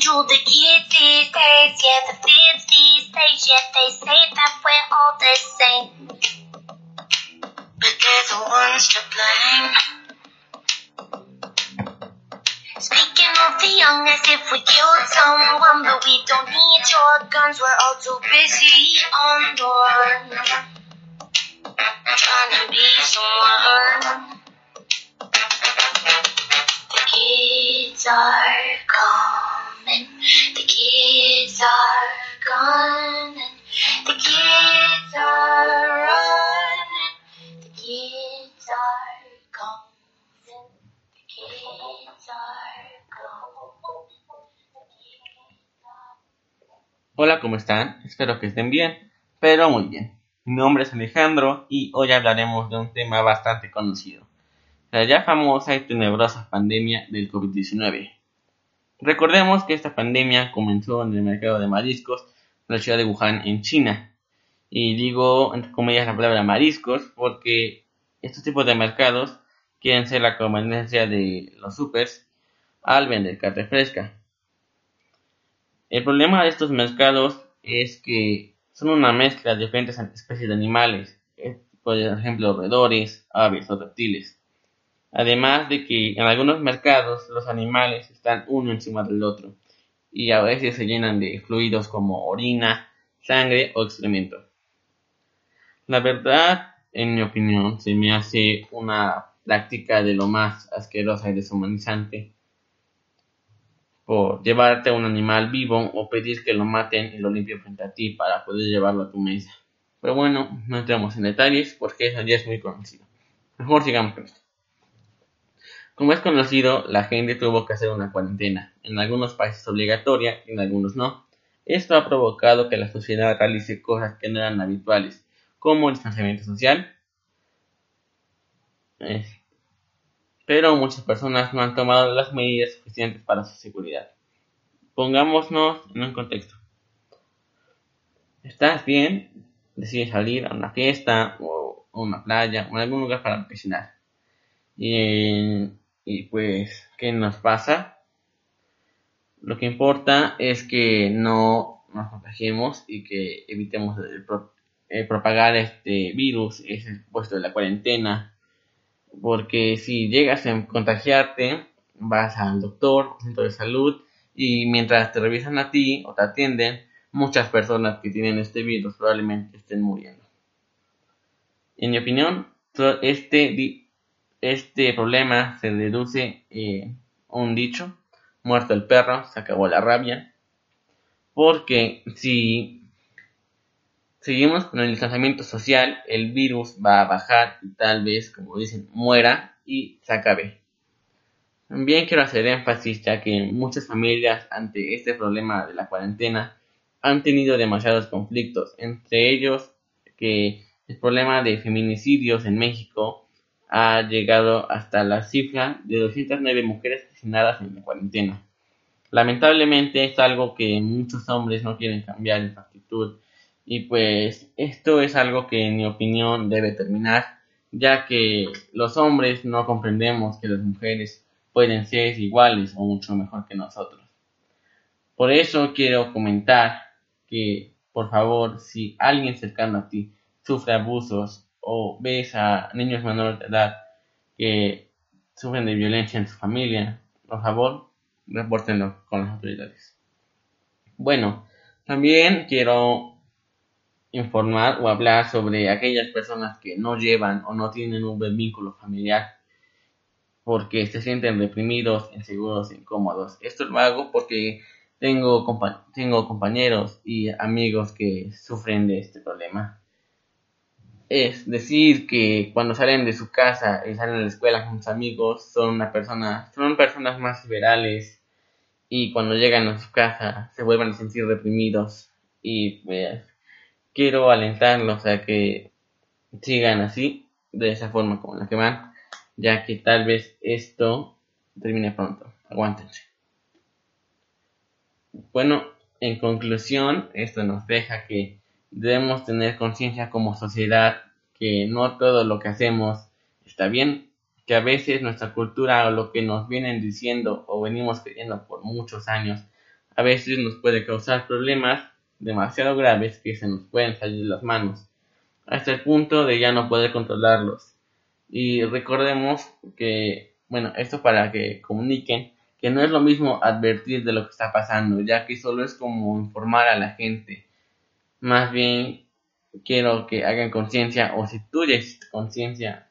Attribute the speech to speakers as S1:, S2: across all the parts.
S1: to the kids these days. Yeah, the these days, yeah, they say that we're all the same. But they're the ones to blame. Speaking of the young, as if we killed someone, but we don't need your guns. We're all too busy on run, trying to be someone. The kids are
S2: Hola, ¿cómo están? Espero que estén bien, pero muy bien. Mi nombre es Alejandro y hoy hablaremos de un tema bastante conocido, la ya famosa y tenebrosa pandemia del COVID-19. Recordemos que esta pandemia comenzó en el mercado de mariscos de la ciudad de Wuhan, en China. Y digo, entre comillas, la palabra mariscos porque estos tipos de mercados quieren ser la conveniencia de los supers al vender carne fresca. El problema de estos mercados es que son una mezcla de diferentes especies de animales, eh, por ejemplo, roedores, aves o reptiles. Además de que en algunos mercados los animales están uno encima del otro y a veces se llenan de fluidos como orina, sangre o excremento. La verdad, en mi opinión, se me hace una práctica de lo más asquerosa y deshumanizante por llevarte a un animal vivo o pedir que lo maten y lo limpien frente a ti para poder llevarlo a tu mesa. Pero bueno, no entremos en detalles porque eso ya es muy conocido. Mejor sigamos con esto. Como es conocido, la gente tuvo que hacer una cuarentena, en algunos países obligatoria y en algunos no. Esto ha provocado que la sociedad realice cosas que no eran habituales, como el distanciamiento social. Pero muchas personas no han tomado las medidas suficientes para su seguridad. Pongámonos en un contexto. Estás bien, decides salir a una fiesta o a una playa o a algún lugar para vacacionar. Y, y pues, ¿qué nos pasa? Lo que importa es que no nos contagiemos y que evitemos el eh, propagar este virus, es el puesto de la cuarentena, porque si llegas a contagiarte, vas al doctor, centro de salud, y mientras te revisan a ti o te atienden, muchas personas que tienen este virus probablemente estén muriendo. En mi opinión, este, este problema se reduce eh, un dicho, muerto el perro, se acabó la rabia, porque si seguimos con el distanciamiento social, el virus va a bajar y tal vez, como dicen, muera y se acabe. También quiero hacer énfasis ya que muchas familias ante este problema de la cuarentena han tenido demasiados conflictos, entre ellos que el problema de feminicidios en México ha llegado hasta la cifra de 209 mujeres asesinadas en la cuarentena. Lamentablemente es algo que muchos hombres no quieren cambiar en su actitud y pues esto es algo que en mi opinión debe terminar, ya que los hombres no comprendemos que las mujeres pueden ser iguales o mucho mejor que nosotros. Por eso quiero comentar que, por favor, si alguien cercano a ti sufre abusos o ves a niños menores de edad que sufren de violencia en su familia, por favor, repórtenlo con las autoridades. Bueno, también quiero informar o hablar sobre aquellas personas que no llevan o no tienen un vínculo familiar porque se sienten reprimidos, inseguros, incómodos. Esto lo hago porque tengo, tengo compañeros y amigos que sufren de este problema. Es decir, que cuando salen de su casa y salen a la escuela con sus amigos, son una persona, son personas más liberales y cuando llegan a su casa se vuelven a sentir reprimidos y pues quiero alentarlos a que sigan así, de esa forma como la que van, ya que tal vez esto termine pronto. Aguántense. Bueno, en conclusión, esto nos deja que debemos tener conciencia como sociedad que no todo lo que hacemos está bien, que a veces nuestra cultura o lo que nos vienen diciendo o venimos creyendo por muchos años, a veces nos puede causar problemas demasiado graves que se nos pueden salir de las manos, hasta el punto de ya no poder controlarlos. Y recordemos que, bueno, esto para que comuniquen que no es lo mismo advertir de lo que está pasando, ya que solo es como informar a la gente. Más bien quiero que hagan conciencia, o si tú ya conciencia,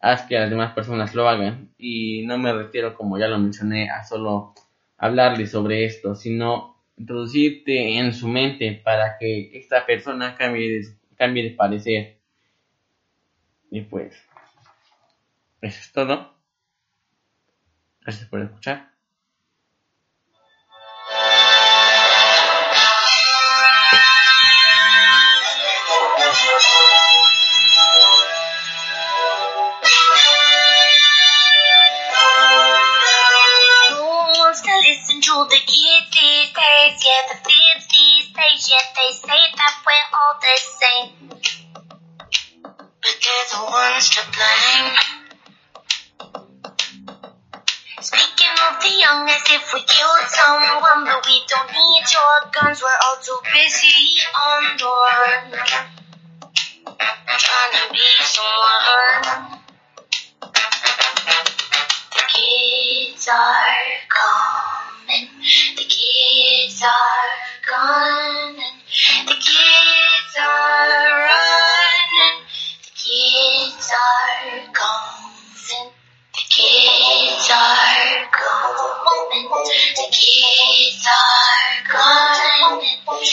S2: haz que las demás personas lo hagan. Y no me refiero, como ya lo mencioné, a solo hablarles sobre esto, sino introducirte en su mente para que esta persona cambie de, cambie de parecer. Y pues, eso es todo. Gracias por escuchar.
S1: The ones to blame. Speaking of the young as if we killed someone, but we don't need your guns. We're all too busy on the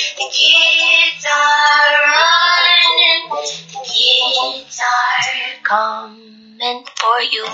S1: The kids are running, the kids are coming for you.